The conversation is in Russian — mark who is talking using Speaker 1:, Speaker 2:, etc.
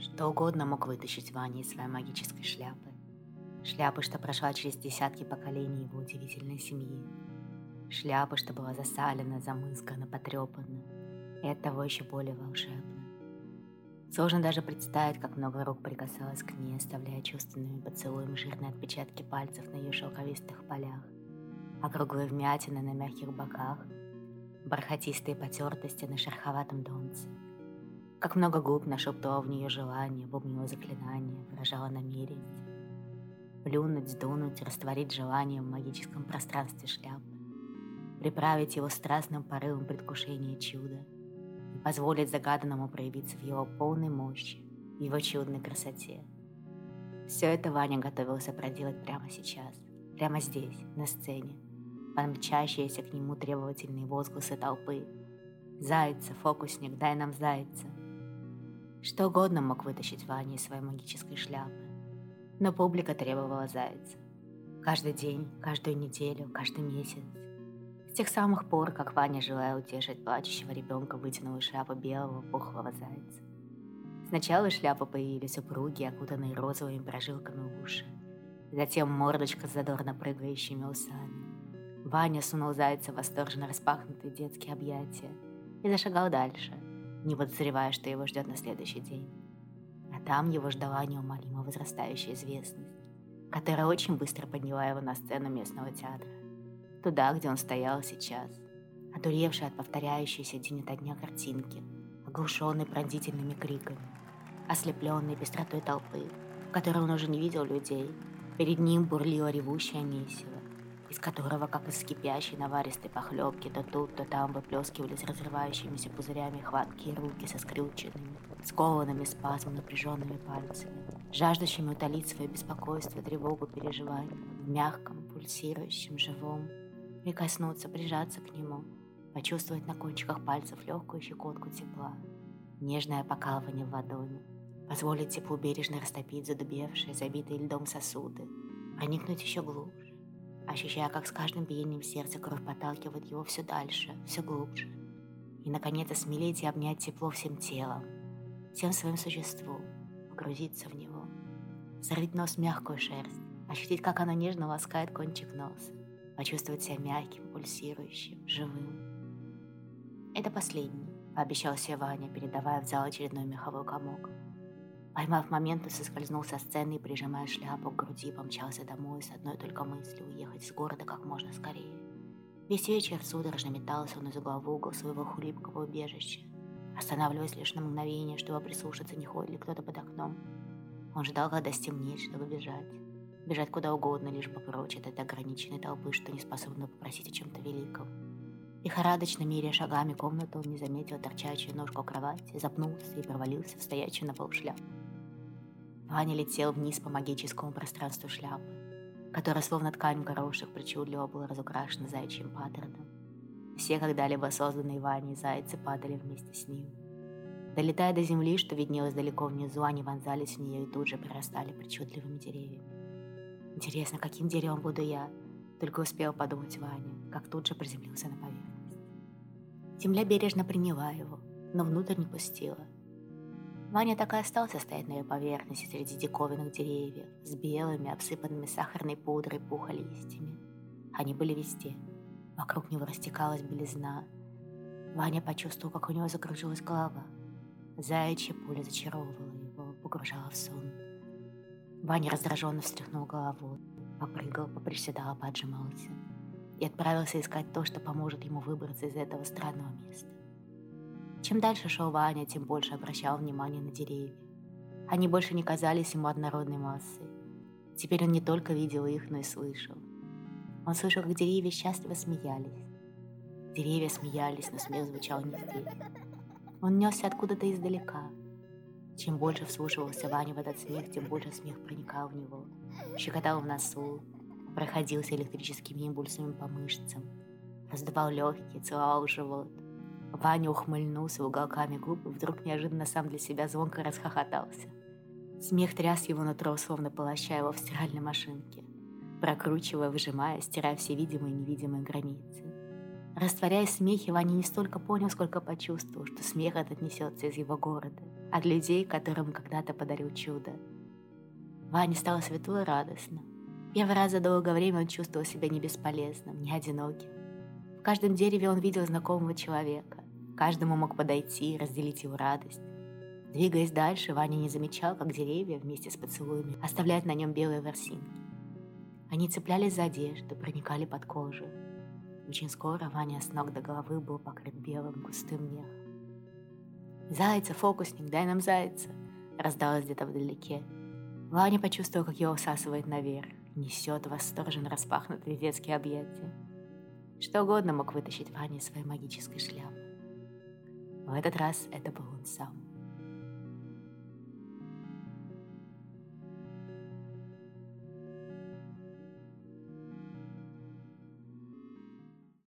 Speaker 1: Что угодно мог вытащить Ваня из своей магической шляпы. Шляпы, что прошла через десятки поколений его удивительной семьи. Шляпы, что была засалена, замыскана, потрепана. И оттого еще более волшебна. Сложно даже представить, как много рук прикасалось к ней, оставляя чувственными поцелуями жирные отпечатки пальцев на ее шелковистых полях, округлые вмятины на мягких боках, бархатистые потертости на шероховатом донце – как много губ нашептывал в нее желание, бубнило заклинание, выражало намерение. Плюнуть, сдунуть, растворить желание в магическом пространстве шляпы. Приправить его страстным порывом предвкушения чуда и позволить загаданному проявиться в его полной мощи, в его чудной красоте. Все это Ваня готовился проделать прямо сейчас, прямо здесь, на сцене, под к нему требовательные возгласы толпы. «Зайца, фокусник, дай нам зайца!» Что угодно мог вытащить Ваня из своей магической шляпы. Но публика требовала зайца. Каждый день, каждую неделю, каждый месяц. С тех самых пор, как Ваня желая утешить плачущего ребенка, вытянула шляпу белого пухлого зайца. Сначала шляпы появились упруги, окутанные розовыми прожилками уши. Затем мордочка с задорно прыгающими усами. Ваня сунул зайца в восторженно распахнутые детские объятия и зашагал дальше – не подозревая, что его ждет на следующий день. А там его ждала неумолимо возрастающая известность, которая очень быстро подняла его на сцену местного театра. Туда, где он стоял сейчас, одуревший от повторяющейся день ото дня картинки, оглушенный пронзительными криками, ослепленный пестротой толпы, в которой он уже не видел людей. Перед ним бурлило ревущее месиво, из которого, как из кипящей наваристой похлебки, то тут, то там выплескивались разрывающимися пузырями хваткие руки со скрюченными, скованными спазмом напряженными пальцами, жаждущими утолить свое беспокойство, тревогу, переживания, в мягком, пульсирующем, живом, прикоснуться, прижаться к нему, почувствовать на кончиках пальцев легкую щекотку тепла, нежное покалывание в ладони, позволить теплу бережно растопить задубевшие, забитые льдом сосуды, проникнуть еще глубже, ощущая, как с каждым биением сердца кровь подталкивает его все дальше, все глубже. И, наконец, осмелеть и обнять тепло всем телом, всем своим существом, погрузиться в него, зарыть нос в мягкую шерсть, ощутить, как она нежно ласкает кончик носа, почувствовать себя мягким, пульсирующим, живым. Это последний, пообещал себе Ваня, передавая в зал очередной меховой комок. Поймав момент, он соскользнул со сцены и, прижимая шляпу к груди, помчался домой с одной только мыслью уехать из города как можно скорее. Весь вечер судорожно метался он из угла в угол своего хлипкого убежища, останавливаясь лишь на мгновение, чтобы прислушаться, не ходит ли кто-то под окном. Он ждал, когда стемнеет, чтобы бежать. Бежать куда угодно, лишь бы прочь от этой ограниченной толпы, что не способна попросить о чем-то великом. Лихорадочно меряя шагами комнату, он не заметил торчащую ножку кровати, запнулся и провалился в стоячую на пол шляпу. Ваня летел вниз по магическому пространству шляпы, которая словно ткань горошек причудливо была разукрашена заячьим паттерном. Все когда-либо созданные Ваней зайцы падали вместе с ним. Долетая до земли, что виднелось далеко внизу, они вонзались в нее и тут же прирастали причудливыми деревьями. Интересно, каким деревом буду я? Только успел подумать Ваня, как тут же приземлился на поверхность. Земля бережно приняла его, но внутрь не пустила – Ваня так и остался стоять на ее поверхности среди диковинных деревьев с белыми, обсыпанными сахарной пудрой пуха листьями. Они были везде. Вокруг него растекалась белизна. Ваня почувствовал, как у него закружилась голова. Заячья пуля зачаровывала его, погружала в сон. Ваня раздраженно встряхнул головой, попрыгал, поприседал, поджимался и отправился искать то, что поможет ему выбраться из этого странного места. Чем дальше шел Ваня, тем больше обращал внимание на деревья. Они больше не казались ему однородной массой. Теперь он не только видел их, но и слышал. Он слышал, как деревья счастливо смеялись. Деревья смеялись, но смех звучал не здесь. Он несся откуда-то издалека. Чем больше вслушивался Ваня в этот смех, тем больше смех проникал в него. Щекотал в носу, проходился электрическими импульсами по мышцам, раздавал легкие, целовал живот – Ваня ухмыльнулся уголками губ и вдруг неожиданно сам для себя звонко расхохотался. Смех тряс его нутро, словно полощая его в стиральной машинке, прокручивая, выжимая, стирая все видимые и невидимые границы. Растворяясь в Ваня не столько понял, сколько почувствовал, что смех этот несется из его города, от людей, которым когда-то подарил чудо. Ване стало светло и радостно. Первый раз за долгое время он чувствовал себя не бесполезным, не одиноким. В каждом дереве он видел знакомого человека. Каждому мог подойти и разделить его радость. Двигаясь дальше, Ваня не замечал, как деревья вместе с поцелуями оставляют на нем белые ворсинки. Они цеплялись за одежду, проникали под кожу. Очень скоро Ваня с ног до головы был покрыт белым густым мехом. «Зайца, фокусник, дай нам зайца!» раздалось где-то вдалеке. Ваня почувствовал, как его всасывает наверх, несет восторженно распахнутые детские объятия. Что угодно мог вытащить Ваня из своей магической шляпы. В этот раз это был он сам.